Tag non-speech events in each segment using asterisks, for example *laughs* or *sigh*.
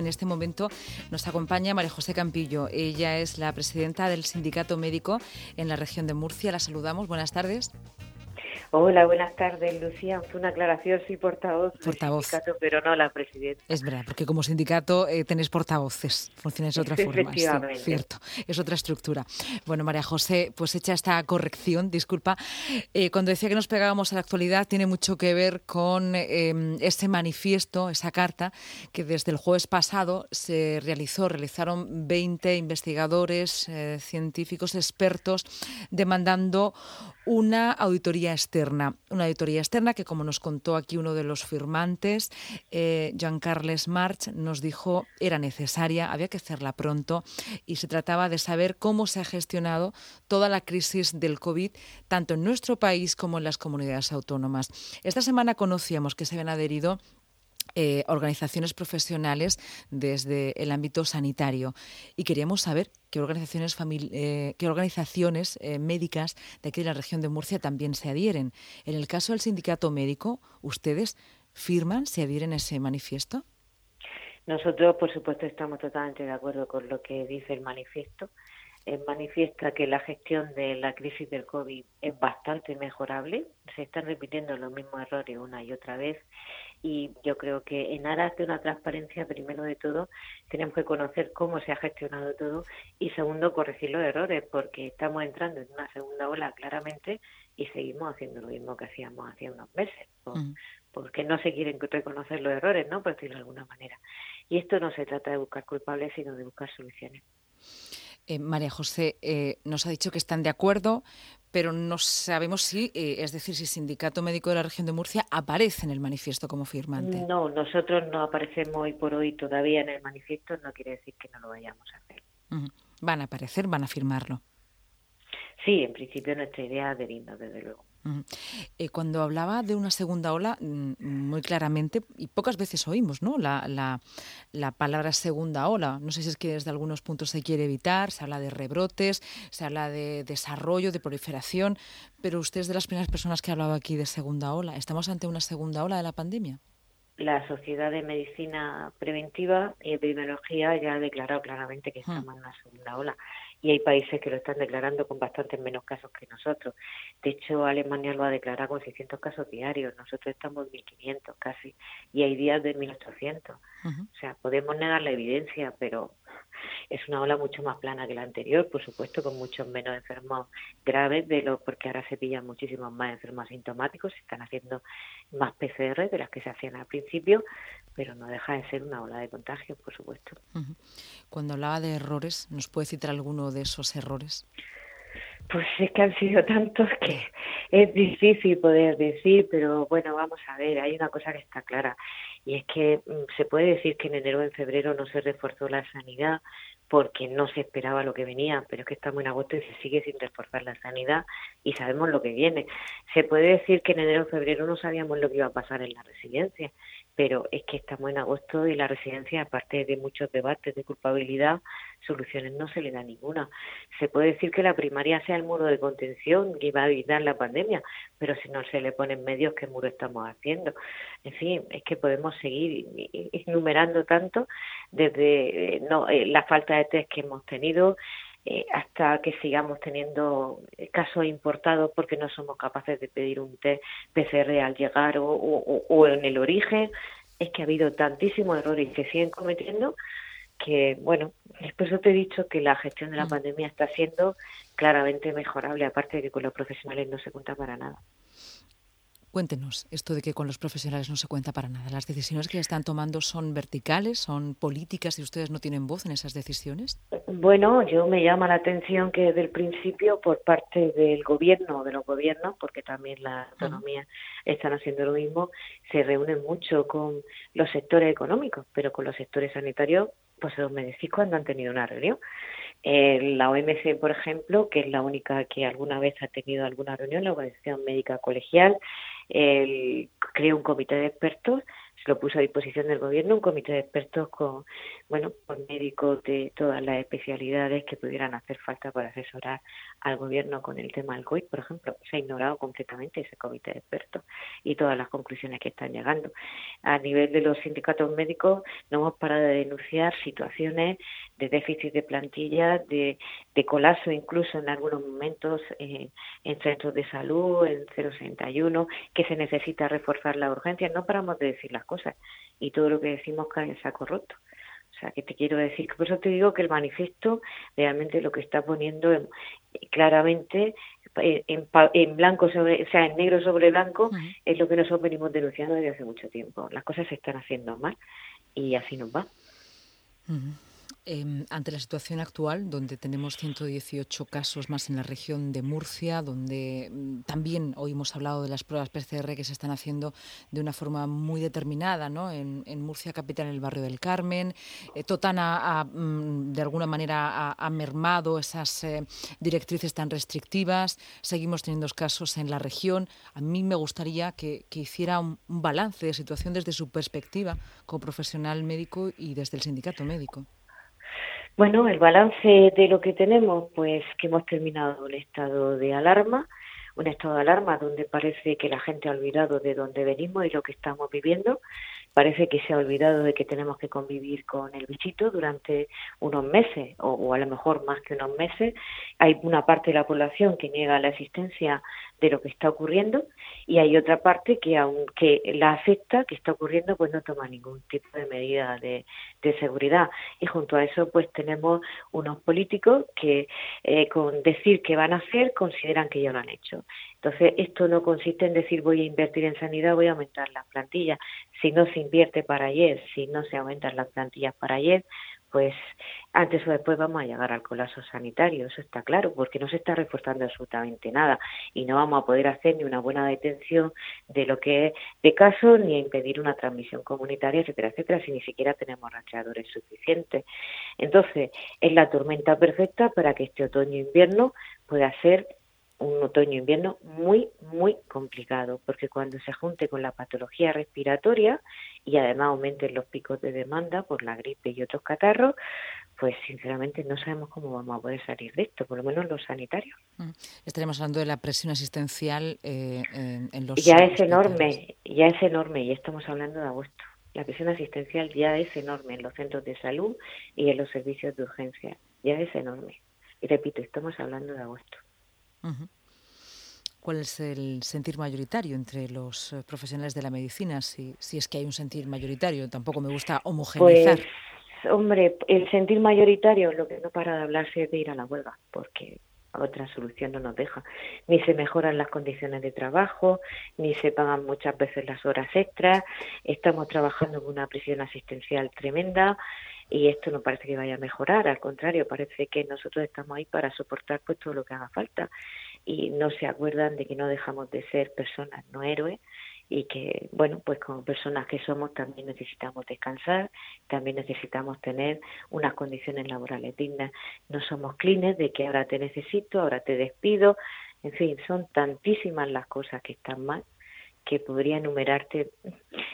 En este momento nos acompaña María José Campillo. Ella es la presidenta del Sindicato Médico en la región de Murcia. La saludamos. Buenas tardes. Hola, buenas tardes, Lucía. Fue una aclaración, sí, portavoz. Portavoz. Sindicato, pero no la presidenta. Es verdad, porque como sindicato eh, tenéis portavoces, funciona de otra forma. Efectivamente. cierto, es otra estructura. Bueno, María José, pues hecha esta corrección, disculpa, eh, cuando decía que nos pegábamos a la actualidad, tiene mucho que ver con eh, ese manifiesto, esa carta, que desde el jueves pasado se realizó, realizaron 20 investigadores, eh, científicos, expertos, demandando una auditoría externa. Una auditoría externa que, como nos contó aquí uno de los firmantes, eh, Jean Carles March, nos dijo era necesaria, había que hacerla pronto y se trataba de saber cómo se ha gestionado toda la crisis del COVID, tanto en nuestro país como en las comunidades autónomas. Esta semana conocíamos que se habían adherido eh, organizaciones profesionales desde el ámbito sanitario y queríamos saber qué organizaciones, eh, qué organizaciones eh, médicas de aquí de la región de Murcia también se adhieren. En el caso del sindicato médico, ¿ustedes firman, se adhieren a ese manifiesto? Nosotros, por supuesto, estamos totalmente de acuerdo con lo que dice el manifiesto. manifiesta que la gestión de la crisis del COVID es bastante mejorable. Se están repitiendo los mismos errores una y otra vez y yo creo que en aras de una transparencia, primero de todo, tenemos que conocer cómo se ha gestionado todo y segundo, corregir los errores, porque estamos entrando en una segunda ola claramente y seguimos haciendo lo mismo que hacíamos hace unos meses, porque no se quieren reconocer los errores, ¿no? Por decirlo de alguna manera. Y esto no se trata de buscar culpables, sino de buscar soluciones. Eh, María José eh, nos ha dicho que están de acuerdo, pero no sabemos si, eh, es decir, si el Sindicato Médico de la Región de Murcia aparece en el manifiesto como firmante. No, nosotros no aparecemos hoy por hoy todavía en el manifiesto, no quiere decir que no lo vayamos a hacer. Van a aparecer, van a firmarlo. Sí, en principio nuestra idea es adherirnos, desde luego. Eh, cuando hablaba de una segunda ola, mm, muy claramente, y pocas veces oímos ¿no? la, la, palabra segunda ola. No sé si es que desde algunos puntos se quiere evitar, se habla de rebrotes, se habla de desarrollo, de proliferación, pero usted es de las primeras personas que ha hablado aquí de segunda ola. ¿Estamos ante una segunda ola de la pandemia? La Sociedad de Medicina Preventiva y Epidemiología ya ha declarado claramente que estamos en una segunda ola. Y hay países que lo están declarando con bastantes menos casos que nosotros. De hecho, Alemania lo ha declarado con 600 casos diarios, nosotros estamos en 1.500 casi, y hay días de 1.800. O sea, podemos negar la evidencia, pero es una ola mucho más plana que la anterior, por supuesto, con muchos menos enfermos graves, de lo porque ahora se pillan muchísimos más enfermos asintomáticos, se están haciendo más PCR de las que se hacían al principio, pero no deja de ser una ola de contagios, por supuesto. Cuando hablaba de errores, ¿nos puede citar alguno de esos errores? Pues es que han sido tantos que es difícil poder decir, pero bueno, vamos a ver, hay una cosa que está clara y es que mm, se puede decir que en enero o en febrero no se reforzó la sanidad porque no se esperaba lo que venía, pero es que estamos en agosto y se sigue sin reforzar la sanidad y sabemos lo que viene. Se puede decir que en enero o febrero no sabíamos lo que iba a pasar en la residencia, pero es que estamos en agosto y la residencia, aparte de muchos debates de culpabilidad, soluciones no se le da ninguna. Se puede decir que la primaria sea el muro de contención que va a evitar la pandemia, pero si no se le ponen medios, ¿qué muro estamos haciendo? En fin, es que podemos seguir enumerando tanto desde eh, no, eh, la falta de test que hemos tenido, eh, hasta que sigamos teniendo casos importados porque no somos capaces de pedir un test PCR al llegar o, o, en el origen. Es que ha habido tantísimos errores que siguen cometiendo que, bueno, después te he dicho que la gestión de la mm. pandemia está siendo claramente mejorable, aparte de que con los profesionales no se cuenta para nada. Cuéntenos esto de que con los profesionales no se cuenta para nada. ¿Las decisiones que están tomando son verticales, son políticas y ustedes no tienen voz en esas decisiones? Bueno, yo me llama la atención que desde el principio por parte del gobierno o de los gobiernos, porque también las autonomías están haciendo lo mismo, se reúnen mucho con los sectores económicos, pero con los sectores sanitarios, pues los me decís cuando han tenido una reunión. Eh, la OMC, por ejemplo, que es la única que alguna vez ha tenido alguna reunión, la Organización Médica Colegial, el, creó un comité de expertos, se lo puso a disposición del gobierno un comité de expertos con, bueno, con médicos de todas las especialidades que pudieran hacer falta para asesorar al gobierno con el tema del COVID, por ejemplo. Se ha ignorado completamente ese comité de expertos y todas las conclusiones que están llegando. A nivel de los sindicatos médicos, no hemos parado de denunciar situaciones de déficit de plantilla, de, de colapso incluso en algunos momentos eh, en centros de salud, en 061, que se necesita reforzar la urgencia. No paramos de decir las cosas y todo lo que decimos cae en saco roto. O sea, que te quiero decir, por eso te digo que el manifiesto realmente lo que está poniendo claramente en, en, blanco sobre, o sea, en negro sobre blanco es lo que nosotros venimos denunciando desde hace mucho tiempo. Las cosas se están haciendo mal y así nos va. Em, ante la situación actual, donde tenemos 118 casos más en la región de Murcia, donde mm, también hoy hemos hablado de las pruebas PCR que se están haciendo de una forma muy determinada, ¿no? En, Murcia capital, en el barrio del Carmen, eh, Totana ha, mm, de alguna manera ha, mermado esas eh, directrices tan restrictivas, seguimos teniendo casos en la región. A mí me gustaría que, hiciera un balance de situación desde su perspectiva como profesional médico y desde el sindicato médico. Bueno, el balance de lo que tenemos, pues que hemos terminado el estado de alarma, un estado de alarma donde parece que la gente ha olvidado de dónde venimos y lo que estamos viviendo. Parece que se ha olvidado de que tenemos que convivir con el bichito durante unos meses o, o a lo mejor más que unos meses. Hay una parte de la población que niega la existencia de lo que está ocurriendo y hay otra parte que aunque la afecta, que está ocurriendo, pues no toma ningún tipo de medida de, seguridad. Y junto a eso, pues tenemos unos políticos que eh, con decir que van a hacer, consideran que ya lo han hecho. Entonces, esto no consiste en decir voy a invertir en sanidad, voy a aumentar las plantillas. Si no se invierte para ayer, si no se aumentan las plantillas para ayer, pues antes o después vamos a llegar al colapso sanitario, eso está claro, porque no se está reforzando absolutamente nada y no vamos a poder hacer ni una buena detención de lo que es de casos ni impedir una transmisión comunitaria, etcétera, etcétera, si ni siquiera tenemos rastreadores suficientes. Entonces, es la tormenta perfecta para que este otoño-invierno pueda ser un otoño-invierno muy, muy complicado, porque cuando se junte con la patología respiratoria y además aumenten los picos de demanda por la gripe y otros catarros, pues sinceramente no sabemos cómo vamos a poder salir de esto, por lo menos los sanitarios. Mm. Estaremos hablando de la presión asistencial eh, en, los. Ya es enorme, ya es enorme, y estamos hablando de agosto. La presión asistencial ya es enorme en los centros de salud y en los servicios de urgencia, ya es enorme. Y repito, estamos hablando de agosto. ¿Cuál es el sentir mayoritario entre los eh, profesionales de la medicina? Si, si es que hay un sentir mayoritario, tampoco me gusta homogeneizar. Pues, hombre, el sentir mayoritario, lo que no para de hablarse es de ir a la huelga, porque otra solución no nos deja. Ni se mejoran las condiciones de trabajo, ni se pagan muchas veces las horas extras. Estamos trabajando con una presión asistencial tremenda y esto no parece que vaya a mejorar, al contrario, parece que nosotros estamos ahí para soportar pues todo lo que haga falta y no se acuerdan de que no dejamos de ser personas, no héroes y que, bueno, pues como personas que somos también necesitamos descansar, también necesitamos tener unas condiciones laborales dignas. No somos clines de que ahora te necesito, ahora te despido, en fin, son tantísimas las cosas que están mal que podría enumerarte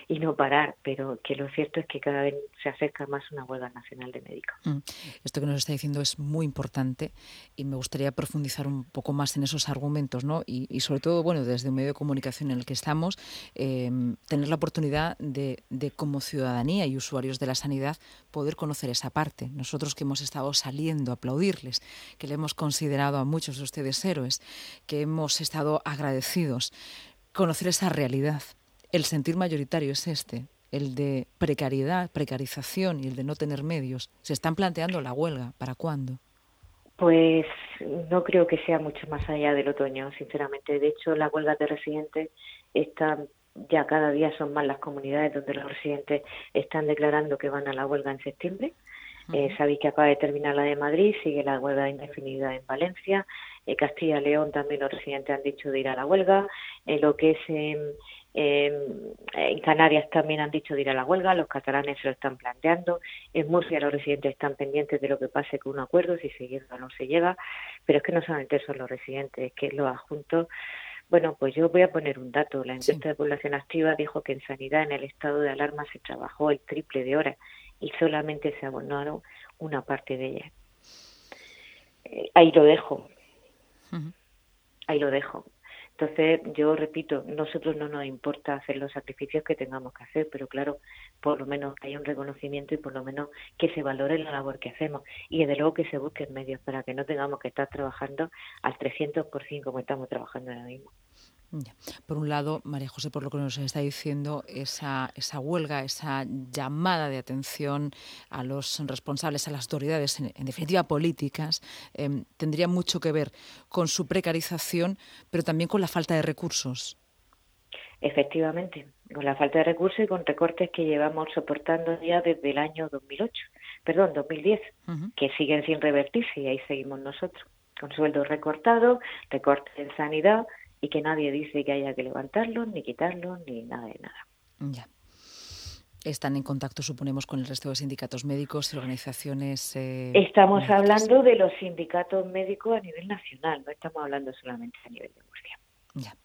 y no parar, pero que lo cierto es que cada vez se acerca más una huelga nacional de médicos. Mm. Esto que nos está diciendo es muy importante y me gustaría profundizar un poco más en esos argumentos, ¿no? Y, sobre todo, bueno, desde un medio de comunicación en el que estamos, em, tener la oportunidad de, de, como ciudadanía y usuarios de la sanidad, poder conocer esa parte. Nosotros que hemos estado saliendo a aplaudirles, que le hemos considerado a muchos de ustedes héroes, que hemos estado agradecidos conocer esa realidad. El sentir mayoritario es este, el de precariedad, precarización y el de no tener medios. Se están planteando la huelga. ¿Para cuándo? Pues no creo que sea mucho más allá del otoño, sinceramente. De hecho, la huelga de residentes están ya cada día son más las comunidades donde los residentes están declarando que van a la huelga en septiembre. Eh, sabéis que acaba de terminar la de Madrid, sigue la huelga indefinida en Valencia, eh, Castilla y León también los residentes han dicho de ir a la huelga, eh, lo que es en, Canarias también han dicho de ir a la huelga, los catalanes se lo están planteando, en Murcia los residentes están pendientes de lo que pase con un acuerdo, si se llega o no se llega, pero es que no solamente son los residentes, es que los adjuntos. Bueno, pues yo voy a poner un dato. La encuesta de población activa dijo que en sanidad en el estado de alarma se trabajó el triple de horas y solamente se abonaron una parte de ellas. Eh, ahí lo dejo. Ahí lo dejo. Entonces, yo repito, nosotros no nos importa hacer los sacrificios que tengamos que hacer, pero claro, por lo menos hay un reconocimiento y por lo menos que se valore la labor que hacemos y desde luego que se busquen medios para que no tengamos que estar trabajando al 300% como estamos trabajando ahora mismo. Por un lado, María José, por lo que nos está diciendo, esa, esa huelga, esa llamada de atención a los responsables, a las autoridades, en, definitiva políticas, em, tendría mucho que ver con su precarización, pero también con la falta de recursos. Efectivamente, con la falta de recursos y con recortes que llevamos soportando ya desde el año 2008, perdón, 2010, que siguen sin revertirse y ahí seguimos nosotros, con sueldos recortados, recortes en sanidad, y que nadie dice que haya que levantarlos, ni quitarlos, ni nada de nada. Ya. Están en contacto, suponemos, con el resto de sindicatos médicos y organizaciones. Eh, estamos hablando de los sindicatos médicos a nivel nacional, no estamos hablando solamente a nivel de Murcia. Ya.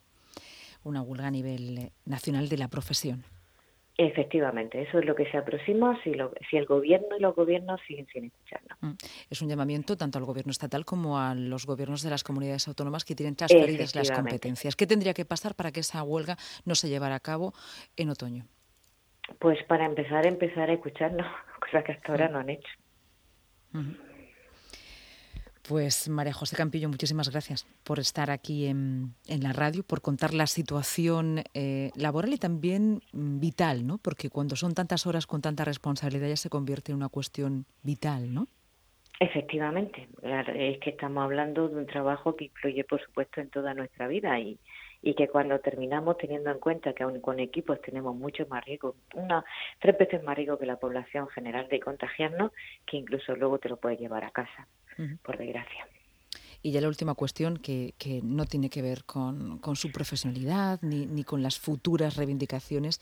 Una huelga a nivel eh, nacional de la profesión. Efectivamente, eso es lo que se aproxima si, lo, si el gobierno y los gobiernos siguen sin escucharnos. Mm. Es un llamamiento tanto al gobierno estatal como a los gobiernos de las comunidades autónomas que tienen transferidas las competencias. ¿Qué tendría que pasar para que esa huelga no se llevara a cabo en otoño? Pues para empezar, empezar a escucharnos, *laughs* cosa que hasta ahora mm. no han hecho. Pues María José Campillo, muchísimas gracias por estar aquí en, la radio, por contar la situación eh, laboral y también vital, ¿no? Porque cuando son tantas horas con tanta responsabilidad ya se convierte en una cuestión vital, ¿no? Efectivamente, es que estamos hablando de un trabajo que influye, por supuesto, en toda nuestra vida y, y que cuando terminamos, teniendo en cuenta que aún con equipos tenemos mucho más riesgo, una, tres veces más riesgo que la población general de contagiarnos, que incluso luego te lo puedes llevar a casa por desgracia. Y ya la última cuestión, que, que no tiene que ver con, con su profesionalidad ni, ni, con las futuras reivindicaciones.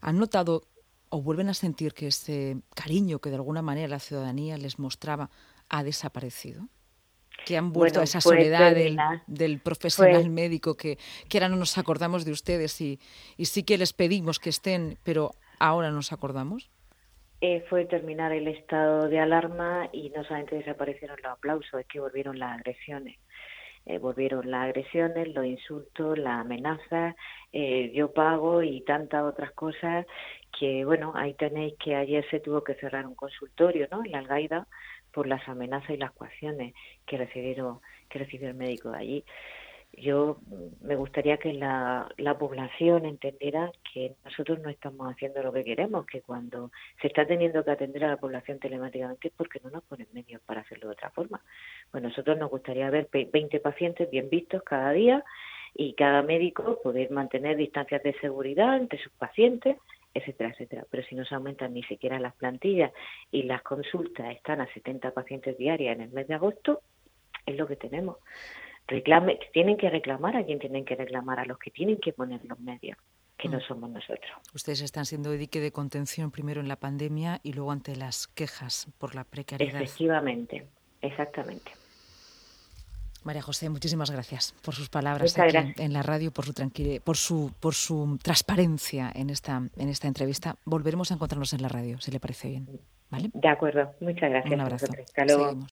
¿Han notado o vuelven a sentir que ese cariño que de alguna manera la ciudadanía les mostraba ha desaparecido? que han vuelto a esa soledad del, del, profesional médico que, que ahora no nos acordamos de ustedes y, y sí que les pedimos que estén, pero ahora nos acordamos? Eh, fue terminar el estado de alarma y no solamente desaparecieron los aplausos, es que volvieron las agresiones. Eh, volvieron las agresiones, los insultos, las amenazas, eh, yo pago y tantas otras cosas que, bueno, ahí tenéis que ayer se tuvo que cerrar un consultorio, ¿no? En la Algaida por las amenazas y las coacciones que recibieron, que recibió el médico de allí yo me gustaría que la, la población entendiera que nosotros no estamos haciendo lo que queremos, que cuando se está teniendo que atender a la población telemáticamente es porque no nos ponen medios para hacerlo de otra forma. Pues nosotros nos gustaría ver 20 pacientes bien vistos cada día y cada médico poder mantener distancias de seguridad entre sus pacientes, etcétera, etcétera. Pero si no se aumentan ni siquiera las plantillas y las consultas están a 70 pacientes diarias en el mes de agosto, es lo que tenemos reclame, tienen que reclamar a quien tienen que reclamar, a los que tienen que poner los medios que no mm. somos nosotros. Ustedes están siendo dique de contención primero en la pandemia y luego ante las quejas por la precariedad. Efectivamente, exactamente. María José, muchísimas gracias por sus palabras aquí en la radio, por su por su por su transparencia en esta en esta entrevista. Volveremos a encontrarnos en la radio, si le parece bien. ¿Vale? De acuerdo, muchas gracias. Un abrazo. Hasta luego.